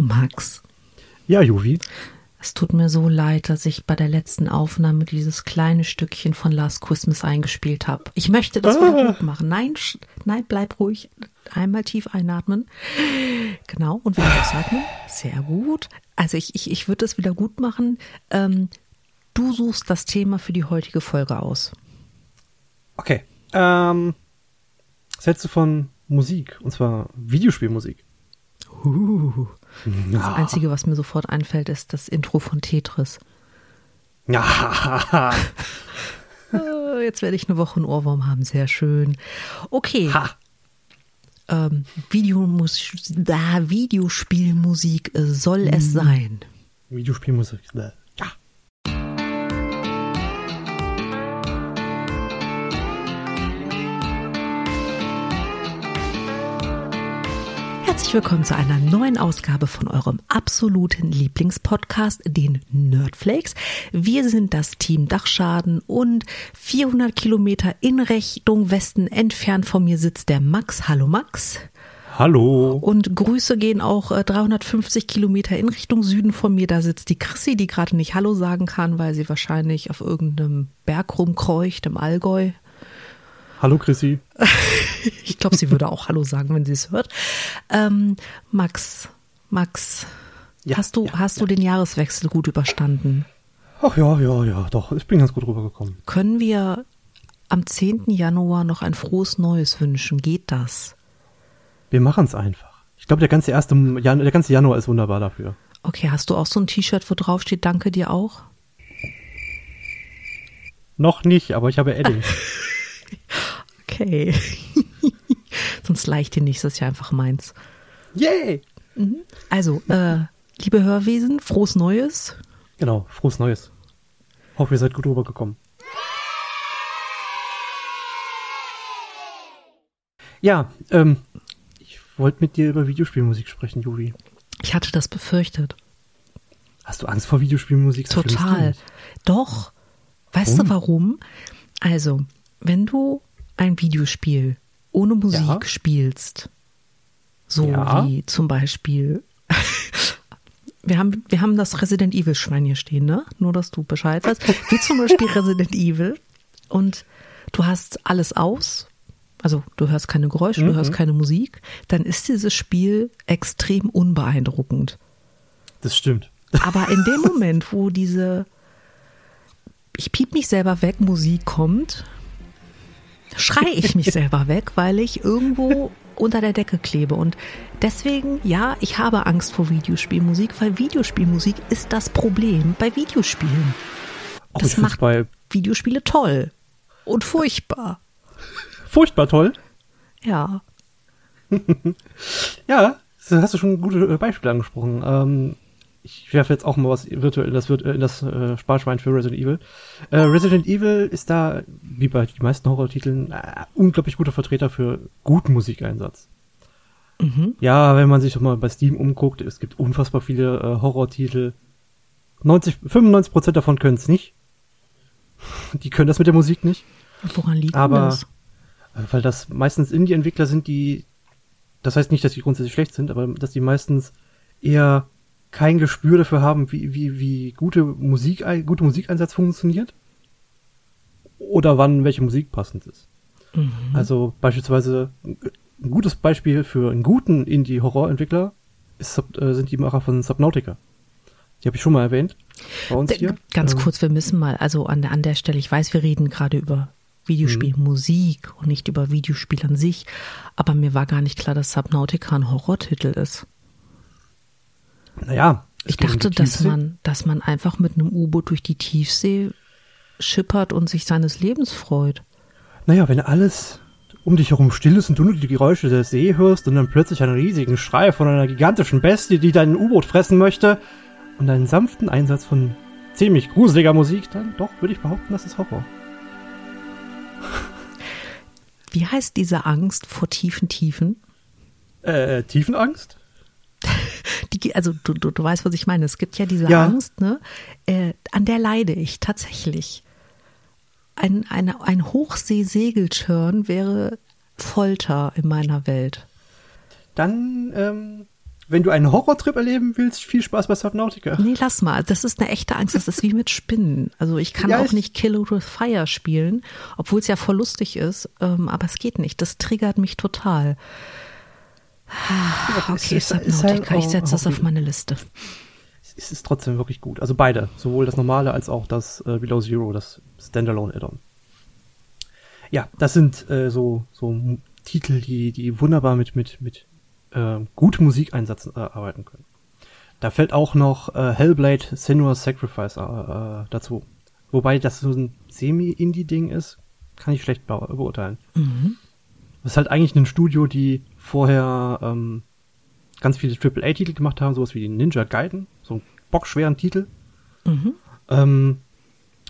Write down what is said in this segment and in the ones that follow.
Max. Ja, Juvi. Es tut mir so leid, dass ich bei der letzten Aufnahme dieses kleine Stückchen von Last Christmas eingespielt habe. Ich möchte das wieder gut machen. Nein, nein, bleib ruhig. Einmal tief einatmen. Genau, und wieder ausatmen. Sehr gut. Also ich, ich, ich würde es wieder gut machen. Ähm, du suchst das Thema für die heutige Folge aus. Okay. Ähm, du von Musik? Und zwar Videospielmusik. Uh. Das Einzige, was mir sofort einfällt, ist das Intro von Tetris. Ja. Äh, Jetzt werde ich eine Woche einen Ohrwurm haben. Sehr schön. Okay. Ähm, Videomus da, Videospielmusik soll es sein. Videospielmusik. Ja. Herzlich willkommen zu einer neuen Ausgabe von eurem absoluten Lieblingspodcast, den Nerdflakes. Wir sind das Team Dachschaden und 400 Kilometer in Richtung Westen entfernt von mir sitzt der Max. Hallo Max. Hallo. Und Grüße gehen auch äh, 350 Kilometer in Richtung Süden von mir. Da sitzt die Chrissy, die gerade nicht Hallo sagen kann, weil sie wahrscheinlich auf irgendeinem Berg rumkreucht im Allgäu. Hallo, Chrissy. Ich glaube, sie würde auch Hallo sagen, wenn sie es hört. Ähm, Max, Max, Ja, hast du, ja, hast du den Jahreswechsel gut überstanden? Ach ja, ja, ja, doch. Ich bin ganz gut rübergekommen. Können wir am 10. Januar noch ein frohes Neues wünschen? Geht das? Wir machen es einfach. Ich glaube, der ganze erste Jan der ganze Januar ist wunderbar dafür. Okay, hast du auch so ein T-Shirt, wo drauf steht, danke dir auch? Noch nicht, aber ich habe Edding. Okay. Sonst leicht dir nicht, das ist ja einfach meins. Yay! Also, äh, liebe Hörwesen, frohes Neues. Genau, frohes Neues. Hoffe, ihr seid gut rübergekommen. Ja, ähm, ich wollte mit dir über Videospielmusik sprechen, Juli. Ich hatte das befürchtet. Hast du Angst vor Videospielmusik? Total. Doch. Weißt du warum? Also, wenn du ein Videospiel ohne Musik Ja. spielst, so Ja. wie zum Beispiel, wir haben, wir haben das Resident Evil Schwein hier stehen, ne? Nur, dass du Bescheid weißt. Wie zum Beispiel Resident Evil. Und du hast alles aus. Also, du hörst keine Geräusche, du hörst keine Musik. Dann ist dieses Spiel extrem unbeeindruckend. Das stimmt. Aber in dem Moment, wo diese ich piep mich selber weg, Musik kommt, schrei ich mich selber weg, weil ich irgendwo unter der Decke klebe. Und deswegen, ja, ich habe Angst vor Videospielmusik, weil Videospielmusik ist das Problem bei Videospielen. Oh, Das macht bei Videospiele toll und furchtbar. furchtbar toll. Ja. Ja, hast du schon gute Beispiele angesprochen. Ähm, ich werfe jetzt auch mal was virtuell in das, virt- äh, in das äh, Sparschwein für Resident Evil. Äh, Resident Evil ist da, wie bei den meisten Horrortiteln, äh, unglaublich guter Vertreter für guten Musikeinsatz. Ja, wenn man sich doch mal bei Steam umguckt, es gibt unfassbar viele äh, Horrortitel. 90, 95 Prozent davon können es nicht. Die können das mit der Musik nicht. Woran liegt Aber das? äh, weil das meistens Indie-Entwickler sind, die, das heißt nicht, dass die grundsätzlich schlecht sind, aber dass die meistens eher kein Gespür dafür haben, wie, wie, wie gute Musik, gute Musikeinsatz funktioniert. Oder wann welche Musik passend ist. Also beispielsweise ein gutes Beispiel für einen guten Indie-Horror-Entwickler äh, sind die Macher von Subnautica. Die habe ich schon mal erwähnt. Bei uns hier. Ganz Ähm, kurz, wir müssen mal, also an der, an der Stelle, ich weiß, wir reden gerade über Videospielmusik und nicht über Videospiel an sich, aber mir war gar nicht klar, dass Subnautica ein Horrortitel ist. Naja. Ich um dachte, dass man, dass man einfach mit einem U-Boot durch die Tiefsee schippert und sich seines Lebens freut. Naja, wenn alles um dich herum still ist und du nur die Geräusche der See hörst und dann plötzlich einen riesigen Schrei von einer gigantischen Bestie, die dein U-Boot fressen möchte und einen sanften Einsatz von ziemlich gruseliger Musik, dann doch, würde ich behaupten, das ist Horror. Wie heißt diese Angst vor tiefen Tiefen? Äh, Tiefenangst? Die, also du, du, du weißt, was ich meine. Es gibt ja diese Ja. Angst, ne? Äh, an der leide ich tatsächlich. Ein, eine, ein Hochseesegeltörn wäre Folter in meiner Welt. Dann ähm, wenn du einen Horrortrip erleben willst, viel Spaß bei Subnautica. Nee, lass mal. Das ist eine echte Angst. Das ist wie mit Spinnen. Also ich kann Ja, auch ich- nicht Kill with Fire spielen, obwohl es ja voll lustig ist. Ähm, aber es geht nicht. Das triggert mich total. Ah, Okay, ist- es ist Subnautica. halt Ich setze das auf meine Liste. Es ist trotzdem wirklich gut. Also beide. Sowohl das normale als auch das äh, Below Zero, das Standalone Add-on. Ja, das sind äh, so, so Titel, die, die wunderbar mit, mit, mit äh, gutem Musikeinsatz äh, arbeiten können. Da fällt auch noch äh, Hellblade Senua's Sacrifice äh, äh, dazu. Wobei das so ein Semi-Indie-Ding ist, kann ich schlecht beu- beurteilen. Das ist halt eigentlich ein Studio, die vorher ähm, ganz viele AAA-Titel gemacht haben, sowas wie Ninja Gaiden, so einen bockschweren Titel. Ähm,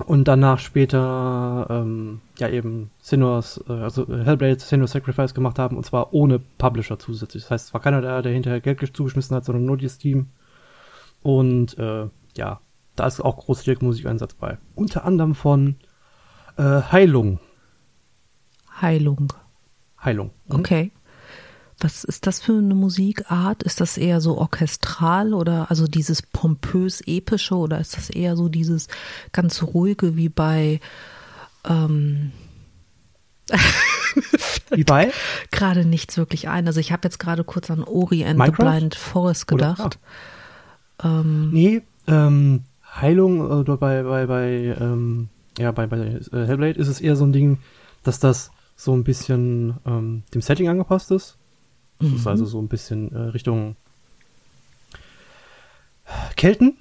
und danach später ähm, ja eben Sinua's, äh, also Hellblade Sinua's Sacrifice gemacht haben und zwar ohne Publisher zusätzlich. Das heißt, es war keiner der, der hinterher Geld zugeschmissen hat, sondern nur dieses Team. Und äh, ja, da ist auch großartiger Musikeinsatz bei. Unter anderem von äh, Heilung. Heilung. Heilung. Okay. Was ist das für eine Musikart? Ist das eher so orchestral oder also dieses pompös epische oder ist das eher so dieses ganz ruhige wie bei ähm, Wie bei? gerade nichts wirklich ein? Also ich habe jetzt gerade kurz an Ori and Minecraft? the Blind Forest Oder- gedacht. Ähm, Nee, ähm, Heilung oder bei, bei, bei, ähm, ja, bei, bei äh, Hellblade ist es eher so ein Ding, dass das so ein bisschen ähm, dem Setting angepasst ist. Das ist also so ein bisschen äh, Richtung Kelten.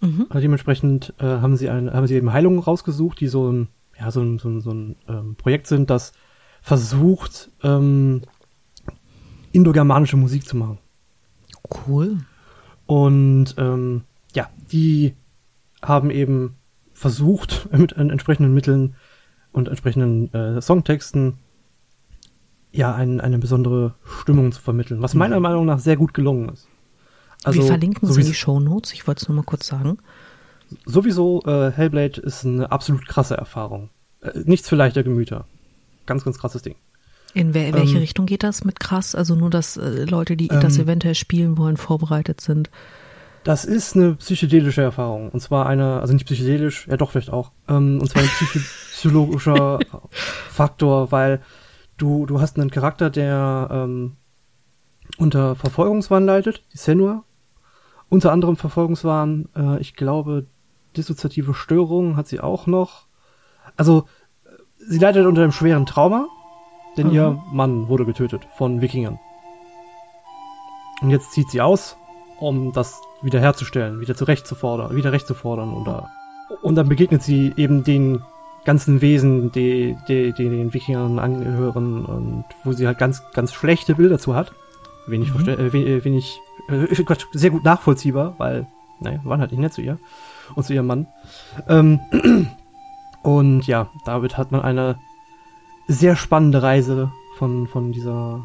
Mhm. Also dementsprechend äh, haben sie ein, haben sie eben Heilungen rausgesucht, die so ein, ja, so ein, so ein, so ein ähm, Projekt sind, das versucht, ähm, indogermanische Musik zu machen. Cool. Und ähm, ja, die haben eben versucht, mit en- entsprechenden Mitteln und entsprechenden äh, Songtexten ja ein, eine besondere Stimmung zu vermitteln, was meiner Meinung nach sehr gut gelungen ist. Also, Wir verlinken sie in die Shownotes. Ich wollte es nur mal kurz sagen. Sowieso, äh, Hellblade ist eine absolut krasse Erfahrung. Äh, nichts für leichter Gemüter. Ganz, ganz krasses Ding. In wer, welche Ähm, Richtung geht das mit krass? Also nur, dass äh, Leute, die das Ähm, eventuell spielen wollen, vorbereitet sind. Das ist eine psychedelische Erfahrung. Und zwar eine, also nicht psychedelisch, ja doch vielleicht auch. Ähm, und zwar ein psycho psychologischer Faktor, weil du, du hast einen Charakter, der ähm, unter Verfolgungswahn leidet, die Senua. Unter anderem Verfolgungswahn, äh, ich glaube, dissoziative Störungen hat sie auch noch. Also, sie leidet unter einem schweren Trauma, denn Mhm. ihr Mann wurde getötet von Wikingern. Und jetzt zieht sie aus, um das wiederherzustellen, wieder zurechtzufordern, wieder recht zu fordern oder und dann begegnet sie eben den ganzen Wesen, die, die, die den Wikingern angehören und wo sie halt ganz, ganz schlechte Bilder zu hat. Wenig, Mhm. äh, äh, wenig, äh, Gott, sehr gut nachvollziehbar, weil, naja, waren halt nicht nett zu ihr und zu ihrem Mann. Ähm, und ja, damit hat man eine sehr spannende Reise von, von dieser,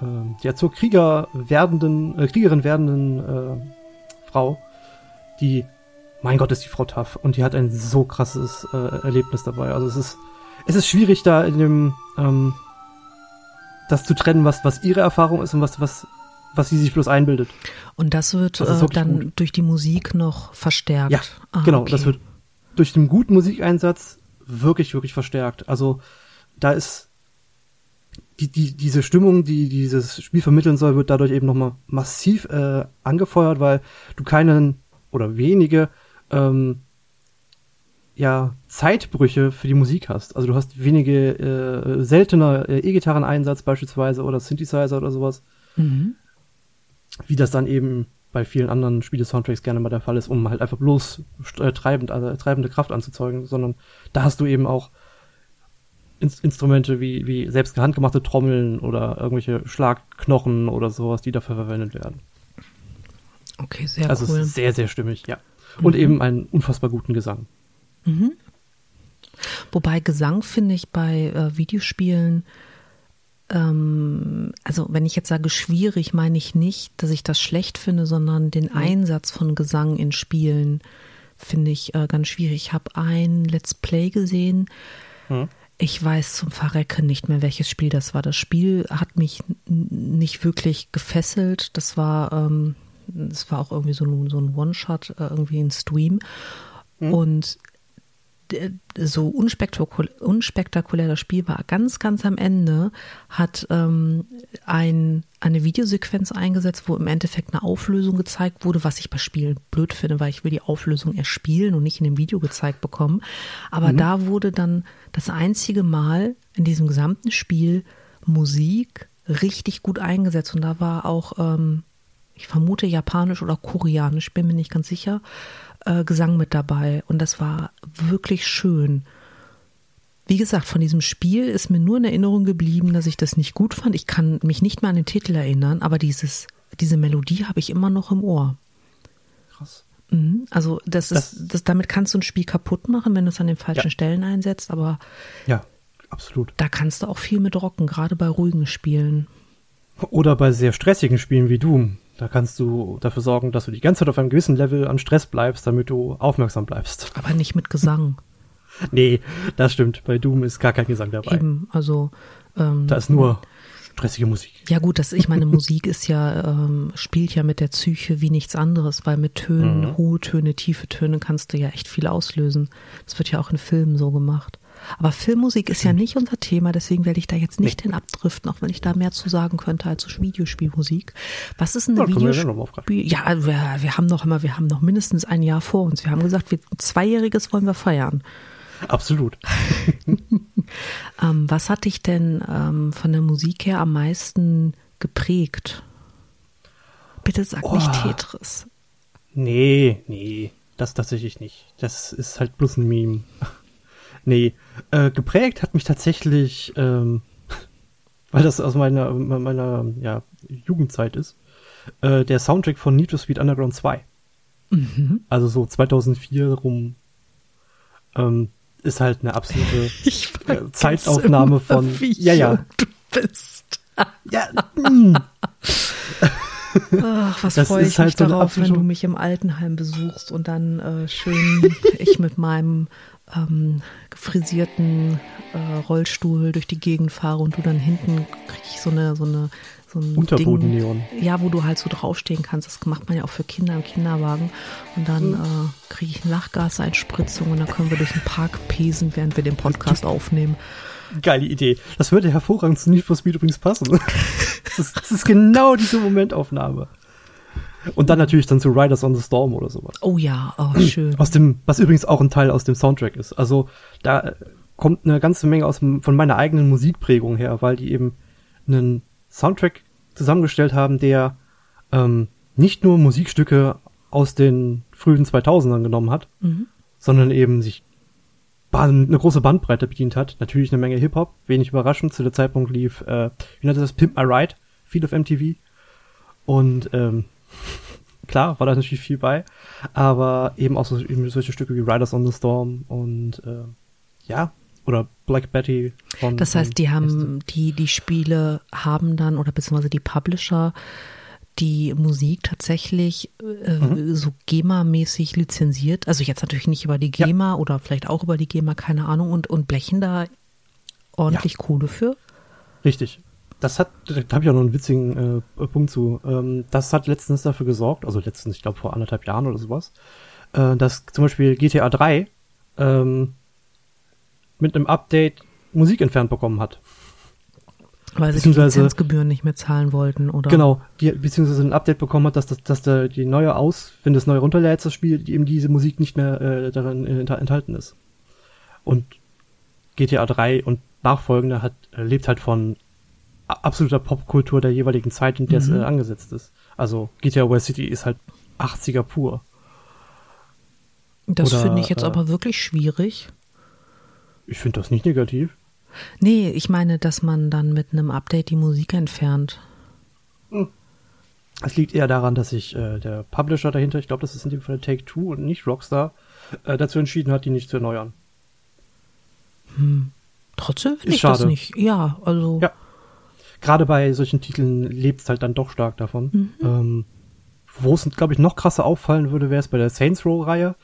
ähm, ja, zur Krieger werdenden, äh, Kriegerin werdenden äh, Frau, die, mein Gott, ist die Frau tough und die hat ein so krasses äh, Erlebnis dabei. Also es ist, es ist schwierig da in dem, ähm, das zu trennen, was, was ihre Erfahrung ist und was, was, was sie sich bloß einbildet. Und das wird Das äh, dann gut. durch die Musik noch verstärkt. Ja, Ah, genau, okay. das wird durch den guten Musikeinsatz wirklich, wirklich verstärkt. Also da ist die, die, diese Stimmung, die dieses Spiel vermitteln soll, wird dadurch eben nochmal massiv äh, angefeuert, weil du keinen oder wenige ähm, ja, Zeitbrüche für die Musik hast. Also du hast wenige äh, seltener äh, E-Gitarren-Einsatz beispielsweise oder Synthesizer oder sowas Mhm. wie das dann eben bei vielen anderen Spiele-Soundtracks gerne mal der Fall ist, um halt einfach bloß äh, treibend, also treibende Kraft anzuzeugen, sondern da hast du eben auch Ins Instrumente wie, wie selbst handgemachte Trommeln oder irgendwelche Schlagknochen oder sowas, die dafür verwendet werden. Okay, sehr also cool. ist sehr, sehr stimmig, ja. Und eben einen unfassbar guten Gesang. Wobei Gesang finde ich bei äh, Videospielen, ähm, also wenn ich jetzt sage schwierig, meine ich nicht, dass ich das schlecht finde, sondern den Einsatz von Gesang in Spielen finde ich äh, ganz schwierig. Ich habe ein Let's Play gesehen. Hm. Ich weiß zum Verrecken nicht mehr, welches Spiel das war. Das Spiel hat mich nicht wirklich gefesselt. Das war, ähm, es war auch irgendwie so ein, so ein One-Shot, äh, irgendwie ein Stream. Mhm. Und so unspektakulär, unspektakulär das Spiel war, ganz, ganz am Ende hat ähm, ein, eine Videosequenz eingesetzt, wo im Endeffekt eine Auflösung gezeigt wurde, was ich bei Spielen blöd finde, weil ich will die Auflösung erspielen und nicht in dem Video gezeigt bekommen. Aber mhm. da wurde dann das einzige Mal in diesem gesamten Spiel Musik richtig gut eingesetzt. Und da war auch, ähm, ich vermute, japanisch oder koreanisch, bin mir nicht ganz sicher, äh, Gesang mit dabei und das war wirklich schön. Wie gesagt, von diesem Spiel ist mir nur in Erinnerung geblieben, dass ich das nicht gut fand. Ich kann mich nicht mehr an den Titel erinnern, aber dieses, diese Melodie habe ich immer noch im Ohr. Krass. Mhm, also das, das ist, das, damit kannst du ein Spiel kaputt machen, wenn du es an den falschen ja. Stellen einsetzt, aber ja, absolut. Da kannst du auch viel mit rocken, gerade bei ruhigen Spielen. Oder bei sehr stressigen Spielen wie Doom. Da kannst du dafür sorgen, dass du die ganze Zeit auf einem gewissen Level an Stress bleibst, damit du aufmerksam bleibst. Aber nicht mit Gesang. nee, das stimmt. Bei Doom ist gar kein Gesang dabei. Eben, also. Ähm, da ist nur stressige Musik. Ja gut, das, ich meine, Musik ist ja, ähm, spielt ja mit der Psyche wie nichts anderes, weil mit Tönen, mhm. hohe Töne, tiefe Töne kannst du ja echt viel auslösen. Das wird ja auch in Filmen so gemacht. Aber Filmmusik ist ja nicht unser Thema, deswegen werde ich da jetzt nicht nee. hin abdriften, auch wenn ich da mehr zu sagen könnte als Videospielmusik. Was ist eine ja, Videospiel? Ja, wir, wir haben noch immer, wir haben noch mindestens ein Jahr vor uns. Wir haben gesagt, wir, ein Zweijähriges wollen wir feiern. Absolut. ähm, was hat dich denn ähm, von der Musik her am meisten geprägt? Bitte sag oh. nicht Tetris. Nee, nee, das tatsächlich nicht. Das ist halt bloß ein Meme. Nee, äh, geprägt hat mich tatsächlich, ähm, weil das aus meiner, meiner ja, Jugendzeit ist, äh, der Soundtrack von Need for Speed Underground 2. Mhm. Also so 2004 rum ähm, ist halt eine absolute äh, Zeitaufnahme von. Wie ja, ja. Du bist. ja. Mm. Ach, was freue ich halt mich darauf, wenn du mich im Altenheim besuchst und dann äh, schön ich mit meinem ähm, frisierten äh, Rollstuhl durch die Gegend fahre und du dann hinten krieg ich so eine, so eine, so ein Unterbodenneon. Ja, wo du halt so draufstehen kannst. Das macht man ja auch für Kinder im Kinderwagen. Und dann mhm. äh, kriege ich Lachgaseinspritzung und dann können wir durch den Park pesen, während wir den Podcast aufnehmen. Geile Idee. Das würde hervorragend zu Need for Speed übrigens passen. das, ist, das ist genau diese Momentaufnahme. Und dann natürlich dann zu Riders on the Storm oder sowas. Oh ja, oh schön. Aus dem, was übrigens auch ein Teil aus dem Soundtrack ist. Also da kommt eine ganze Menge aus von meiner eigenen Musikprägung her, weil die eben einen Soundtrack zusammengestellt haben, der ähm, nicht nur Musikstücke aus den frühen 2000ern genommen hat, mhm. sondern eben sich eine große Bandbreite bedient hat. Natürlich eine Menge Hip-Hop, wenig überraschend. Zu der Zeitpunkt lief, äh, wie nennt das, Pimp My Ride, viel auf MTV. Und ähm, klar, war da natürlich viel bei, aber eben auch so, eben solche Stücke wie Riders on the Storm und äh, ja, oder Black Betty. Von, das heißt, die haben, die, die Spiele haben dann, oder beziehungsweise die Publisher, die Musik tatsächlich äh, mhm. so GEMA-mäßig lizenziert. Also jetzt natürlich nicht über die GEMA ja. oder vielleicht auch über die GEMA, keine Ahnung, und, und blechen da ordentlich ja. Kohle für. Richtig das hat, da habe ich auch noch einen witzigen äh, Punkt zu. Ähm, das hat letztens dafür gesorgt, also letztens, ich glaube vor anderthalb Jahren oder sowas, äh, dass zum Beispiel GTA 3 ähm, mit einem Update Musik entfernt bekommen hat. Weil sie die Lizenzgebühren nicht mehr zahlen wollten, oder? Genau, die, beziehungsweise ein Update bekommen hat, dass, dass, dass der, die neue aus, wenn das neue runterlädt, das Spiel, eben diese Musik nicht mehr äh, daran äh, enthalten ist. Und GTA 3 und nachfolgende hat, äh, lebt halt von absoluter Popkultur der jeweiligen Zeit, in der mhm. es äh, angesetzt ist. Also GTA Vice City ist halt 80er pur. Das finde ich jetzt äh, aber wirklich schwierig. Ich finde das nicht negativ. Nee, ich meine, dass man dann mit einem Update die Musik entfernt. Hm. Es liegt eher daran, dass sich äh, der Publisher dahinter, ich glaube, das ist in dem Fall Take Two und nicht Rockstar, äh, dazu entschieden hat, die nicht zu erneuern. Hm. Trotzdem finde ich schade. das nicht. Ja, also. Ja gerade bei solchen Titeln lebt es halt dann doch stark davon. Mhm. Ähm, Wo es, glaube ich, noch krasser auffallen würde, wäre es bei der Saints Row-Reihe,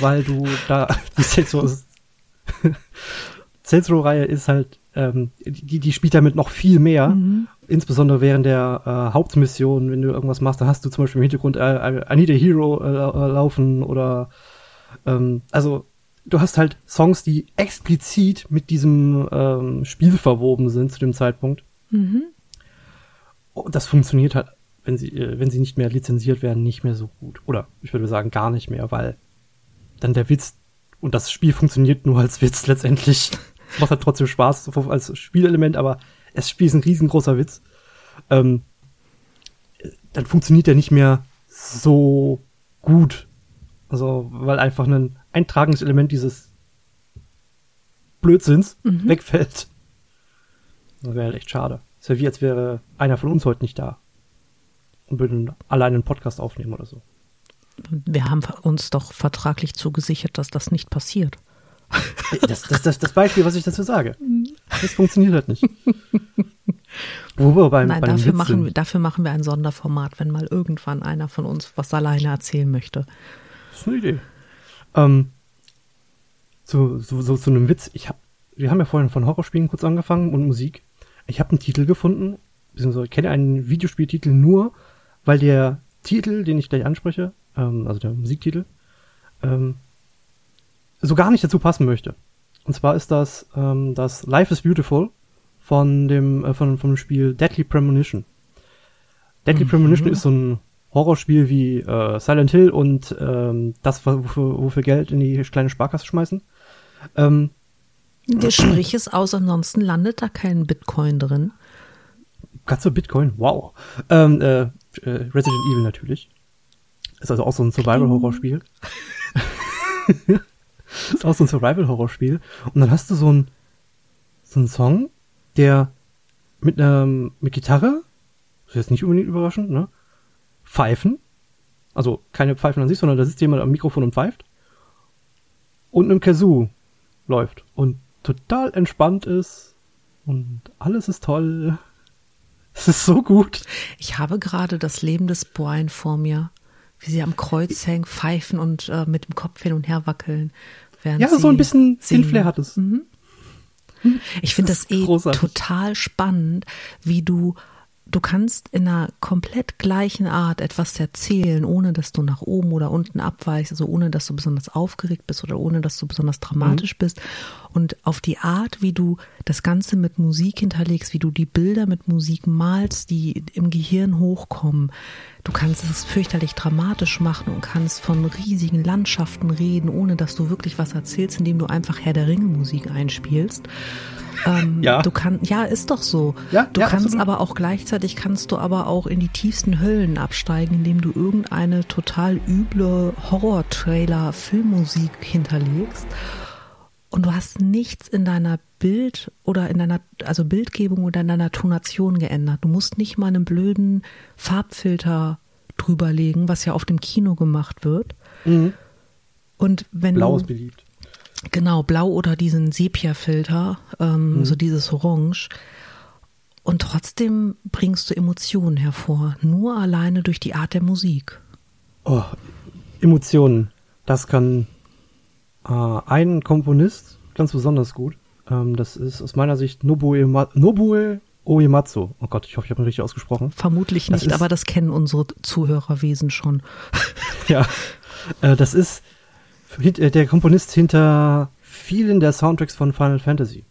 weil du da, die Saints Row, Saints Row-Reihe ist halt ähm, die, die spielt damit noch viel mehr. Mhm. Insbesondere während der äh, Hauptmission, wenn du irgendwas machst, dann hast du zum Beispiel im Hintergrund äh, I Need a Hero äh, äh, laufen oder ähm, also du hast halt Songs, die explizit mit diesem ähm, Spiel verwoben sind zu dem Zeitpunkt. Mhm. Und das funktioniert halt, wenn sie, äh, wenn sie nicht mehr lizenziert werden, nicht mehr so gut. Oder ich würde sagen, gar nicht mehr, weil dann der Witz und das Spiel funktioniert nur als Witz letztendlich. Es macht halt trotzdem Spaß als Spielelement, aber das Spiel ist ein riesengroßer Witz. Ähm, dann funktioniert der nicht mehr so gut. Also, weil einfach ein eintragendes Element dieses Blödsinns mhm. wegfällt. Das wäre halt echt schade. Es wäre wie, als wäre einer von uns heute nicht da. Und würden alleine einen Podcast aufnehmen oder so. Wir haben uns doch vertraglich zugesichert, dass das nicht passiert. Das, das, das, das Beispiel, was ich dazu sage. Das funktioniert halt nicht. Wo wir beim, Nein, dafür, machen, dafür machen wir ein Sonderformat, wenn mal irgendwann einer von uns was alleine erzählen möchte. Das ist eine Idee. Ähm, zu, so, so zu einem Witz. Ich hab, wir haben ja vorhin von Horrorspielen kurz angefangen und Musik. Ich habe einen Titel gefunden, beziehungsweise kenne einen Videospieltitel nur, weil der Titel, den ich gleich anspreche, ähm, also der Musiktitel, ähm, so gar nicht dazu passen möchte. Und zwar ist das ähm, das Life is Beautiful von dem äh, von, dem Spiel Deadly Premonition. Deadly mhm. Premonition ist so ein Horrorspiel wie äh, Silent Hill und ähm, das, wofür, wofür Geld in die kleine Sparkasse schmeißen. Ähm, der sprich es aus, ansonsten landet da kein Bitcoin drin. Du Bitcoin? Wow. Ähm, äh, äh Resident Evil natürlich. Ist also auch so ein Survival-Horror-Spiel. ist auch so ein Survival-Horror-Spiel. Und dann hast du so ein so einen Song, der mit einer mit Gitarre, das ist jetzt nicht unbedingt überraschend, ne? Pfeifen. Also keine Pfeifen an sich, sondern da sitzt jemand am Mikrofon und pfeift. Und einem Kazoo läuft. Und total entspannt ist. Und alles ist toll. Es ist so gut. Ich habe gerade das Leben des Brian vor mir wie sie am Kreuz hängen, pfeifen und äh, mit dem Kopf hin und her wackeln. ja, so ein bisschen den Flair hat es. Mhm. Ich finde das, das eh großartig. total spannend, wie du du kannst in einer komplett gleichen Art etwas erzählen, ohne dass du nach oben oder unten abweichst, also ohne dass du besonders aufgeregt bist oder ohne dass du besonders dramatisch mhm. bist. Und auf die Art, wie du das Ganze mit Musik hinterlegst, wie du die Bilder mit Musik malst, die im Gehirn hochkommen. Du kannst es fürchterlich dramatisch machen und kannst von riesigen Landschaften reden, ohne dass du wirklich was erzählst, indem du einfach Herr der Ringe Musik einspielst. Ähm, ja. Du kannst, ja, ist doch so. Ja, du ja, kannst absolut. aber auch gleichzeitig kannst du aber auch in die tiefsten Höllen absteigen, indem du irgendeine total üble Horror-Trailer-Filmmusik hinterlegst. Und du hast nichts in deiner Bild oder in deiner, also Bildgebung oder in deiner Tonation geändert. Du musst nicht mal einen blöden Farbfilter drüberlegen, was ja auf dem Kino gemacht wird. Mhm. Und wenn Blau ist beliebt. Genau, blau oder diesen Sepia-Filter, ähm, mhm. so dieses Orange. Und trotzdem bringst du Emotionen hervor, nur alleine durch die Art der Musik. Oh, Emotionen, das kann äh, ein Komponist ganz besonders gut. Ähm, das ist aus meiner Sicht Nobuo, Nobuo Uematsu. Oh Gott, ich hoffe, ich habe ihn richtig ausgesprochen. Vermutlich nicht, aber das kennen unsere Zuhörerwesen schon. ja, äh, das ist äh, der Komponist hinter vielen der Soundtracks von Final Fantasy.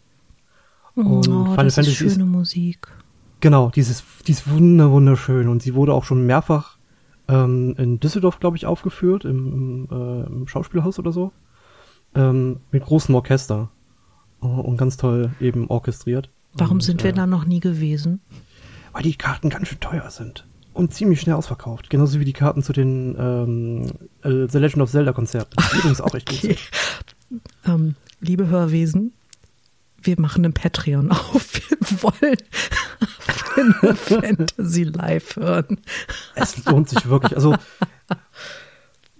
Und oh, Final das Fantasy ist schöne ist, Musik. Genau, dieses, die ist wunder, wunderschön und sie wurde auch schon mehrfach ähm, in Düsseldorf, glaube ich, aufgeführt, im, im, äh, im Schauspielhaus oder so, ähm, mit großem Orchester uh, und ganz toll eben orchestriert. Warum und, sind wir äh, da noch nie gewesen? Weil die Karten ganz schön teuer sind und ziemlich schnell ausverkauft. Genauso wie die Karten zu den ähm, äh, The Legend of Zelda Konzerten. Die übrigens auch echt okay. gut ähm, liebe Hörwesen, wir machen einen Patreon auf. Wir wollen Final Fantasy live hören. Es lohnt sich wirklich. Also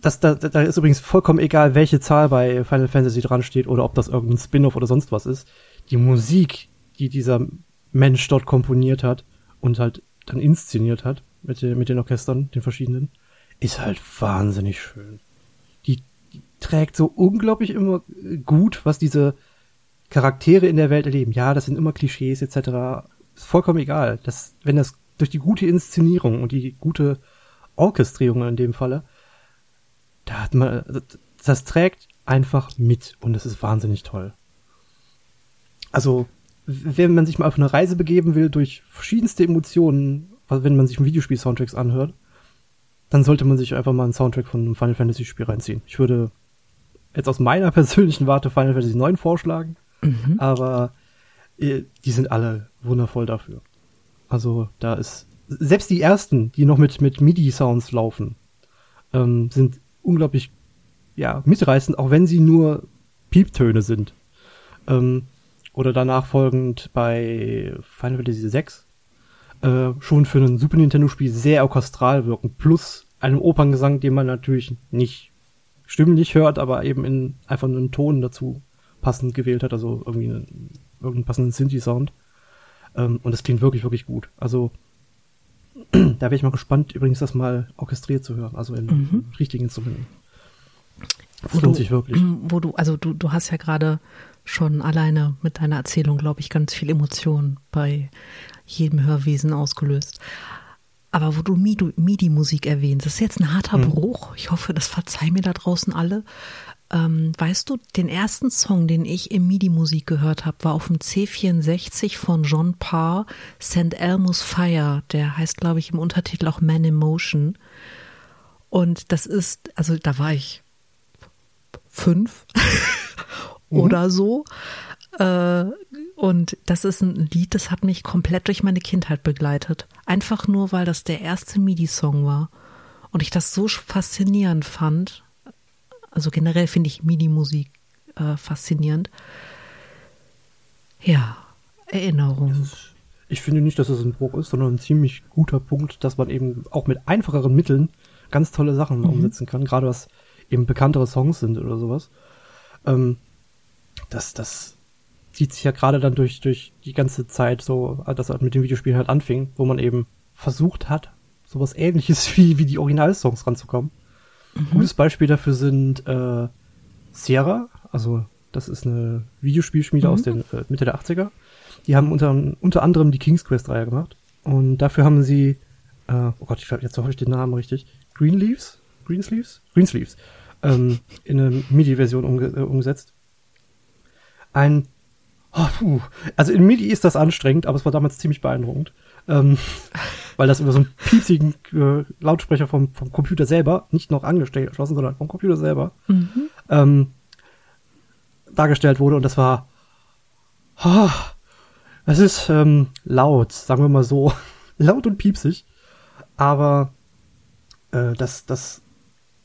das, da, da ist übrigens vollkommen egal, welche Zahl bei Final Fantasy dran steht oder ob das irgendein Spin-off oder sonst was ist. Die Musik, die dieser Mensch dort komponiert hat und halt dann inszeniert hat, mit, den, mit den Orchestern, den verschiedenen, ist halt wahnsinnig schön. Die, die trägt so unglaublich immer gut, was diese Charaktere in der Welt erleben. Ja, das sind immer Klischees etc. Ist vollkommen egal. Das, wenn das durch die gute Inszenierung und die gute Orchestrierung in dem Falle, da hat man, das trägt einfach mit und das ist wahnsinnig toll. Also, wenn man sich mal auf eine Reise begeben will durch verschiedenste Emotionen, wenn man sich Videospiel-Soundtracks anhört, dann sollte man sich einfach mal einen Soundtrack von einem Final Fantasy Spiel reinziehen. Ich würde jetzt aus meiner persönlichen Warte Final Fantasy 9 vorschlagen, mhm. aber äh, die sind alle wundervoll dafür. Also da ist selbst die ersten, die noch mit mit MIDI Sounds laufen, ähm, sind unglaublich ja mitreißend, auch wenn sie nur Pieptöne sind. Ähm, oder danach folgend bei Final Fantasy 6 äh, schon für ein Super Nintendo Spiel sehr orchestral wirken, plus einem Operngesang, den man natürlich nicht stimmlich hört, aber eben in einfach einen Ton dazu passend gewählt hat, also irgendwie einen, irgendeinen passenden Synthi-Sound. Ähm, und das klingt wirklich, wirklich gut. Also da wäre ich mal gespannt, übrigens das mal orchestriert zu hören, also in mhm. richtigen Instrumenten. Das wo lohnt du, sich wirklich. Wo du, also du, du hast ja gerade schon alleine mit deiner Erzählung, glaube ich, ganz viel Emotion bei jedem Hörwesen ausgelöst. Aber wo du MIDI-Musik erwähnst, das ist jetzt ein harter mhm. Bruch. Ich hoffe, das verzeihen mir da draußen alle. Ähm, weißt du, den ersten Song, den ich im MIDI-Musik gehört habe, war auf dem C64 von John Parr, St. Elmo's Fire. Der heißt, glaube ich, im Untertitel auch Man in Motion. Und das ist, also da war ich fünf mhm. oder so. Äh, und das ist ein Lied, das hat mich komplett durch meine Kindheit begleitet. Einfach nur, weil das der erste MIDI-Song war. Und ich das so faszinierend fand. Also generell finde ich MIDI-Musik äh, faszinierend. Ja, Erinnerung. Ich finde nicht, dass es ein Bruch ist, sondern ein ziemlich guter Punkt, dass man eben auch mit einfacheren Mitteln ganz tolle Sachen mhm. umsetzen kann, gerade was eben bekanntere Songs sind oder sowas. Ähm, das, das zieht sich ja gerade dann durch, durch die ganze Zeit so, dass er mit dem Videospiel halt anfing, wo man eben versucht hat, sowas ähnliches wie, wie die Originalsongs ranzukommen. Mhm. Gutes Beispiel dafür sind äh, Sierra, also das ist eine Videospielschmiede mhm. aus den äh, Mitte der 80er. Die haben unter, unter anderem die King's Quest Reihe gemacht. Und dafür haben sie, äh, oh Gott, ich jetzt hoffe ich den Namen richtig, Greenleaves? Greensleeves? Greensleeves. Ähm, in eine MIDI-Version umge äh, umgesetzt. Ein Oh. Also in MIDI ist das anstrengend, aber es war damals ziemlich beeindruckend. Ähm, weil das über so einen piepsigen äh, Lautsprecher vom, vom Computer selber, nicht noch angestellt erschlossen, sondern vom Computer selber, mhm. ähm, dargestellt wurde. Und das war, oh, es ist ähm, laut, sagen wir mal so, laut und piepsig. Aber äh, das, das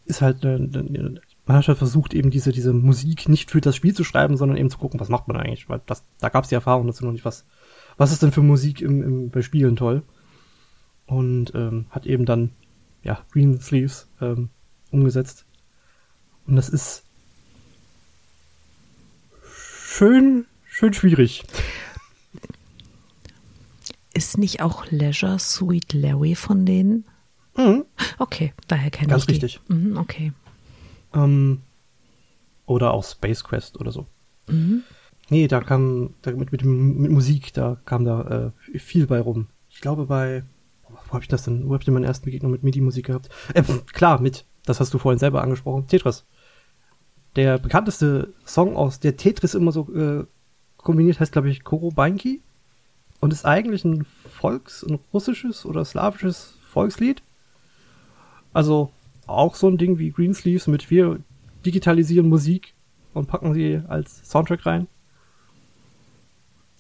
ist halt eine, eine, man hat halt versucht, eben diese, diese Musik nicht für das Spiel zu schreiben, sondern eben zu gucken, was macht man eigentlich, weil das, da gab es die Erfahrung dazu noch nicht, was, was ist denn für Musik im, im, bei Spielen toll. Und ähm, hat eben dann, ja, Green Sleeves ähm, umgesetzt. Und das ist schön, schön schwierig. Ist nicht auch Leisure Sweet Larry von denen? Mhm. Okay, daher kenne ich Ganz richtig. Mhm, okay. Ähm, oder auch Space Quest oder so. Mhm. Nee, da kam, da mit, mit, mit Musik, da kam da äh, viel bei rum. Ich glaube bei, wo habe ich das denn, wo habe ich denn meine ersten Begegnung mit MIDI-Musik gehabt? Äh, klar, mit, das hast du vorhin selber angesprochen, Tetris. Der bekannteste Song aus der Tetris immer so äh, kombiniert heißt, glaube ich, Korobanki und ist eigentlich ein Volks-, ein russisches oder slawisches Volkslied. Also auch so ein Ding wie Greensleeves mit wir digitalisieren Musik und packen sie als Soundtrack rein.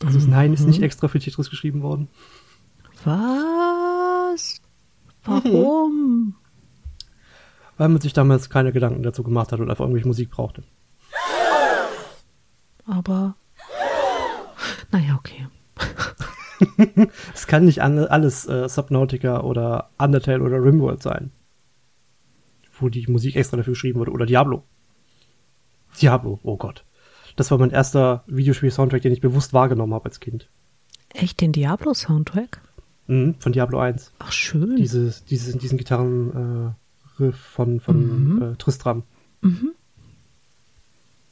Also mhm. nein, ist nicht mhm. extra für Tetris geschrieben worden. Was? Warum? Mhm. Weil man sich damals keine Gedanken dazu gemacht hat und einfach irgendwelche Musik brauchte. Aber. Naja, okay. es kann nicht alles äh, Subnautica oder Undertale oder Rimworld sein wo die Musik extra dafür geschrieben wurde. Oder Diablo. Diablo, oh Gott. Das war mein erster Videospiel-Soundtrack, den ich bewusst wahrgenommen habe als Kind. Echt den Diablo-Soundtrack? Mhm, von Diablo 1. Ach, schön. Dieses, dieses, diesen Gitarren-Riff äh, von, von mhm. äh, Tristram. Mhm.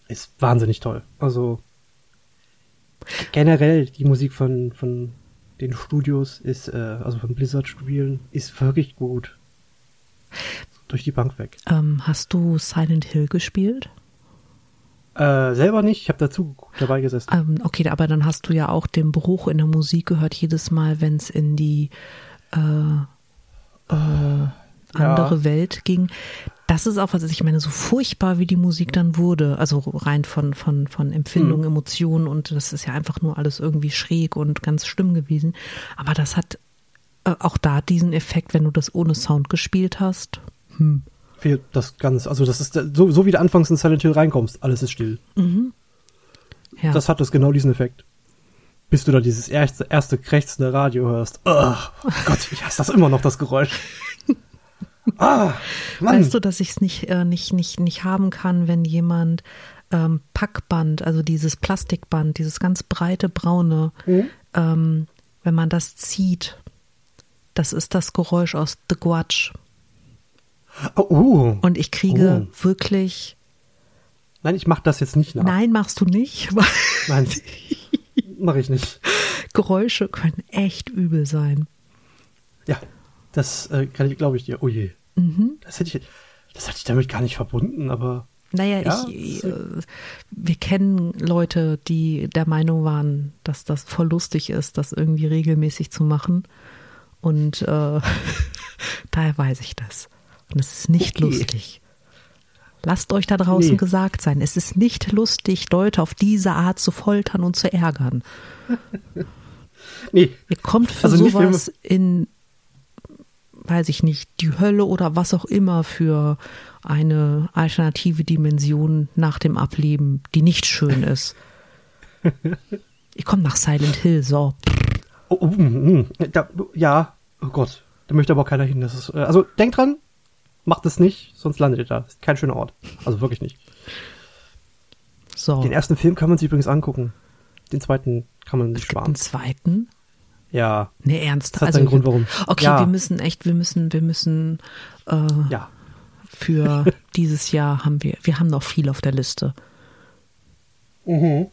Ist wahnsinnig toll. Also, generell die Musik von, von den Studios ist, äh, also von Blizzard-Spielen, ist wirklich gut. Durch die Bank weg. Ähm, hast du Silent Hill gespielt? Äh, selber nicht, ich habe dazu dabei gesessen. Ähm, okay, aber dann hast du ja auch den Bruch in der Musik gehört, jedes Mal, wenn es in die äh, äh, andere ja. Welt ging. Das ist auch was, ich meine, so furchtbar wie die Musik dann wurde, also rein von, von, von Empfindungen, mhm. Emotionen und das ist ja einfach nur alles irgendwie schräg und ganz schlimm gewesen. Aber das hat äh, auch da diesen Effekt, wenn du das ohne Sound gespielt hast. Hm. Fehlt das ganz, also das ist so, so wie du anfangs in Silent Hill reinkommst, alles ist still. Mhm. Ja. Das hat das genau diesen Effekt. Bis du da dieses erste, erste krächzende Radio hörst. Oh Gott, ich hasse das immer noch, das Geräusch. Ah, Mann. Weißt du, dass ich es nicht, äh, nicht, nicht, nicht haben kann, wenn jemand ähm, Packband, also dieses Plastikband, dieses ganz breite braune, mhm. ähm, wenn man das zieht, das ist das Geräusch aus The Guatch. Oh, uh. Und ich kriege oh. wirklich. Nein, ich mache das jetzt nicht nach. Nein, machst du nicht. Nein, mache ich nicht. Geräusche können echt übel sein. Ja, das äh, kann ich, glaube ich dir. Oh je. Mhm. Das hätte ich, das hatte ich damit gar nicht verbunden, aber. Naja, ja, ich, äh, wir kennen Leute, die der Meinung waren, dass das voll lustig ist, das irgendwie regelmäßig zu machen. Und äh, daher weiß ich das. Und es ist nicht okay. lustig. Lasst euch da draußen nee. gesagt sein, es ist nicht lustig, Leute auf diese Art zu foltern und zu ärgern. nee. Ihr kommt für also sowas in weiß ich nicht, die Hölle oder was auch immer für eine alternative Dimension nach dem Ableben, die nicht schön ist. Ich komme nach Silent Hill, so. Oh, oh, mm, mm. Da, ja, oh Gott, da möchte aber auch keiner hin. Ist, äh, also denkt dran, macht es nicht, sonst landet ihr da. Ist kein schöner Ort. Also wirklich nicht. So. Den ersten Film kann man sich übrigens angucken. Den zweiten kann man sich sparen. Den zweiten? Ja. Nee, ernst. Das hat also, einen Grund, warum. Okay, ja. wir müssen echt, wir müssen, wir müssen äh, ja. für dieses Jahr haben wir, wir haben noch viel auf der Liste. Mhm.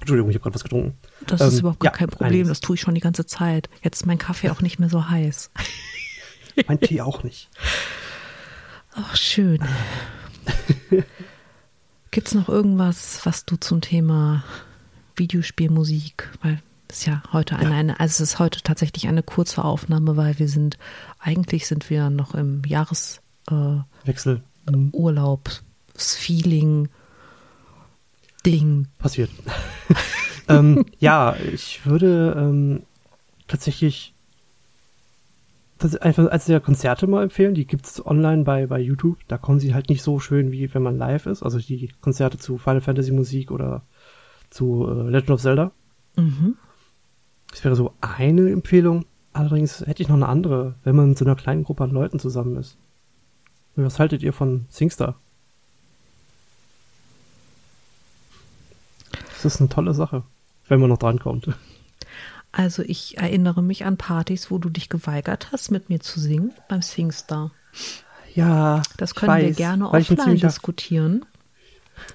Entschuldigung, ich habe gerade was getrunken. Das ähm, ist überhaupt gar ja, kein Problem, einiges. das tue ich schon die ganze Zeit. Jetzt ist mein Kaffee auch nicht mehr so heiß. Mein Tee auch nicht. Ach, schön. Gibt es noch irgendwas, was du zum Thema Videospielmusik, weil ist ja heute eine, ja. eine, also es ist heute tatsächlich eine kurze Aufnahme, weil wir sind, eigentlich sind wir noch im Jahreswechsel, äh, mhm. Urlaub, das Feeling, Ding. Passiert. ähm, ja, ich würde ähm, tatsächlich einfach als der Konzerte mal empfehlen. Die gibt es online bei, bei YouTube. Da kommen sie halt nicht so schön, wie wenn man live ist. Also die Konzerte zu Final Fantasy Musik oder zu äh, Legend of Zelda. Mhm. Das wäre so eine Empfehlung. Allerdings hätte ich noch eine andere, wenn man mit so einer kleinen Gruppe an Leuten zusammen ist. Was haltet ihr von Singstar? Das ist eine tolle Sache, wenn man noch drankommt. Also ich erinnere mich an Partys, wo du dich geweigert hast, mit mir zu singen beim Singstar. Ja. Das können weiß, wir gerne offline diskutieren.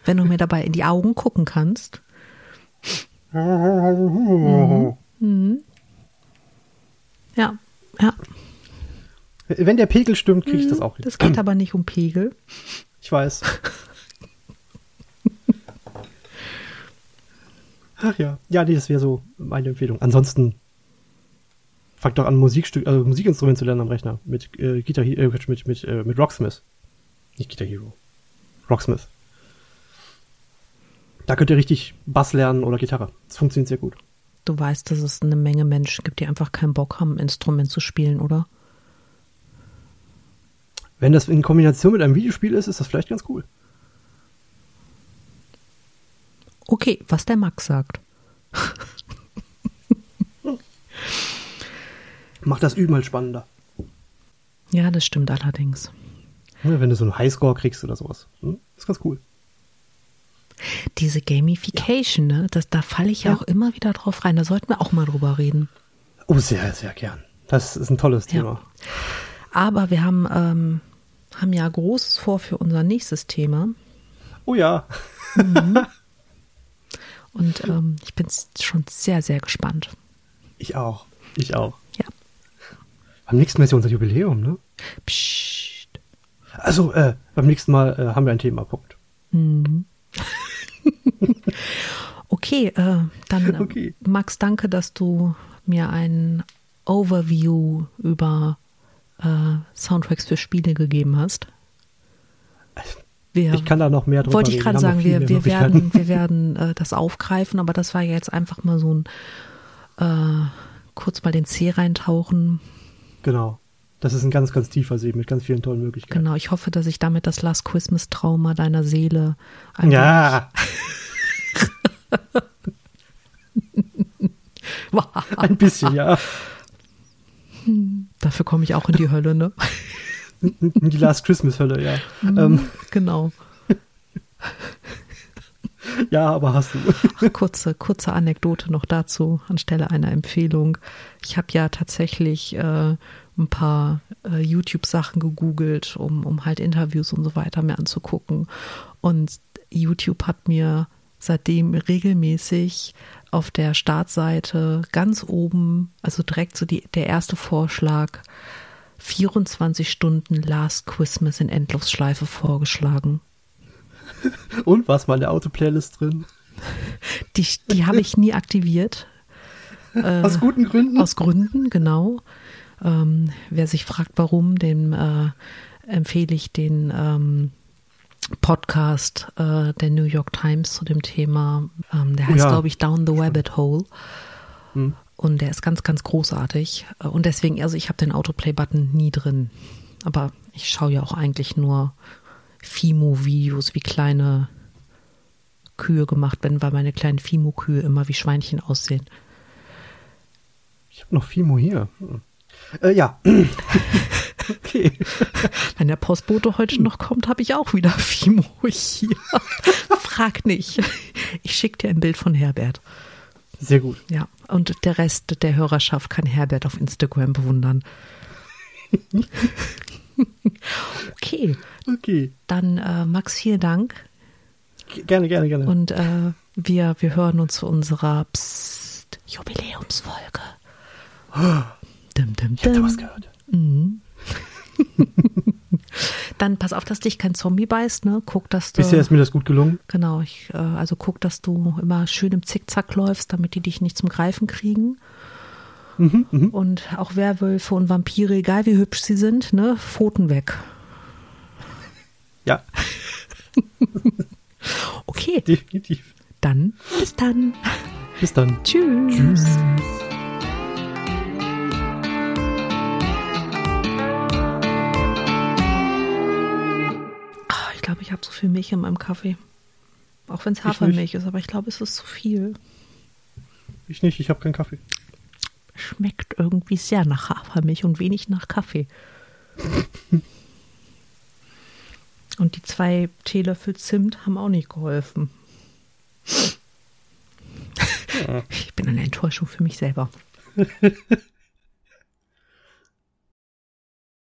Wenn du mir dabei in die Augen gucken kannst. mhm. Mhm. Ja, ja. Wenn der Pegel stimmt, kriege ich das mhm. auch hin. Das geht aber nicht um Pegel. Ich weiß. Ach ja. Ja, nee, das wäre so meine Empfehlung. Ansonsten fangt doch an, Musikstück, also Musikinstrument zu lernen am Rechner. Mit äh, Guitar äh, mit, mit, äh, mit Rocksmith. Nicht Guitar Hero. Rocksmith. Da könnt ihr richtig Bass lernen oder Gitarre. Das funktioniert sehr gut. Du weißt, dass es eine Menge Menschen gibt, die einfach keinen Bock haben, ein Instrument zu spielen, oder? Wenn das in Kombination mit einem Videospiel ist, ist das vielleicht ganz cool. Okay, was der Max sagt. Macht das Üben halt spannender. Ja, das stimmt allerdings. Ja, wenn du so einen Highscore kriegst oder sowas. Hm? ist ganz cool. Diese Gamification, ja. ne, das, da falle ich ja auch immer wieder drauf rein. Da sollten wir auch mal drüber reden. Oh, sehr, sehr gern. Das ist ein tolles Thema. Aber wir haben, ähm, haben ja Großes vor für unser nächstes Thema. Oh ja. Mhm. Und ähm, ich bin schon sehr, sehr gespannt. Ich auch. Ich auch. Ja. Beim nächsten Mal ist ja unser Jubiläum, ne? Psst. Also, äh, beim nächsten Mal äh, haben wir ein Themapunkt. Mhm. okay, äh, dann äh, Okay. Max, danke, dass du mir ein Overview über äh, Soundtracks für Spiele gegeben hast. Wir, Ich kann da noch mehr drüber wollte ich gerade sagen, wir, wir werden, wir werden äh, das aufgreifen, aber das war ja jetzt einfach mal so ein äh, kurz mal den C reintauchen. Genau. Das ist ein ganz, ganz tiefer See mit ganz vielen tollen Möglichkeiten. Genau, ich hoffe, dass ich damit das Last Christmas Trauma deiner Seele ein Ja, ein bisschen, ja. Dafür komme ich auch in die Hölle, ne? In die Last Christmas Hölle, ja. Ähm, Genau. ja, aber hast du. Ach, kurze, kurze Anekdote noch dazu anstelle einer Empfehlung. Ich habe ja tatsächlich äh, ein paar äh, YouTube-Sachen gegoogelt, um, um halt Interviews und so weiter mir anzugucken. Und YouTube hat mir seitdem regelmäßig auf der Startseite ganz oben, also direkt so die, der erste Vorschlag, 24 Stunden Last Christmas in Endlosschleife vorgeschlagen. Und was mal in der Autoplaylist drin? Die, die habe ich nie aktiviert. Aus guten Gründen. Aus Gründen, genau. Ähm, wer sich fragt, warum, dem äh, empfehle ich den ähm, Podcast äh, der New York Times zu dem Thema. Ähm, der heißt, Ja. glaube ich, Down the Rabbit Hole. Hm. Und der ist ganz, ganz großartig. Und deswegen, also ich habe den Autoplay-Button nie drin. Aber ich schaue ja auch eigentlich nur Fimo-Videos, wie kleine Kühe gemacht werden, weil meine kleinen Fimo-Kühe immer wie Schweinchen aussehen. Ich habe noch Fimo hier. Hm. Äh, ja. okay. Wenn der Postbote heute noch kommt, habe ich auch wieder Fimo hier. Frag nicht. Ich schicke dir ein Bild von Herbert. Sehr gut. Ja, und der Rest der Hörerschaft kann Herbert auf Instagram bewundern. Okay, Okay. dann äh, Max, vielen Dank. Gerne, gerne, gerne. Und äh, wir, wir hören uns zu unserer Psst, Jubiläumsfolge. Dim, dim, ich habe da dim. was gehört. Dann pass auf, dass dich kein Zombie beißt, ne? Guck, dass du. Bisher ist mir das gut gelungen. Genau, ich, äh, also guck, dass du immer schön im Zickzack läufst, damit die dich nicht zum Greifen kriegen. Und auch Werwölfe und Vampire, egal wie hübsch sie sind, ne, Pfoten weg. Ja, Okay, definitiv. dann bis dann. Bis dann. Tschüss. Tschüss. Habe so viel Milch in meinem Kaffee. Auch wenn es Hafermilch ist, aber ich glaube, es ist zu viel. Ich nicht, ich habe keinen Kaffee. Schmeckt irgendwie sehr nach Hafermilch und wenig nach Kaffee. Und die zwei Teelöffel Zimt haben auch nicht geholfen. Ich bin eine Enttäuschung für mich selber.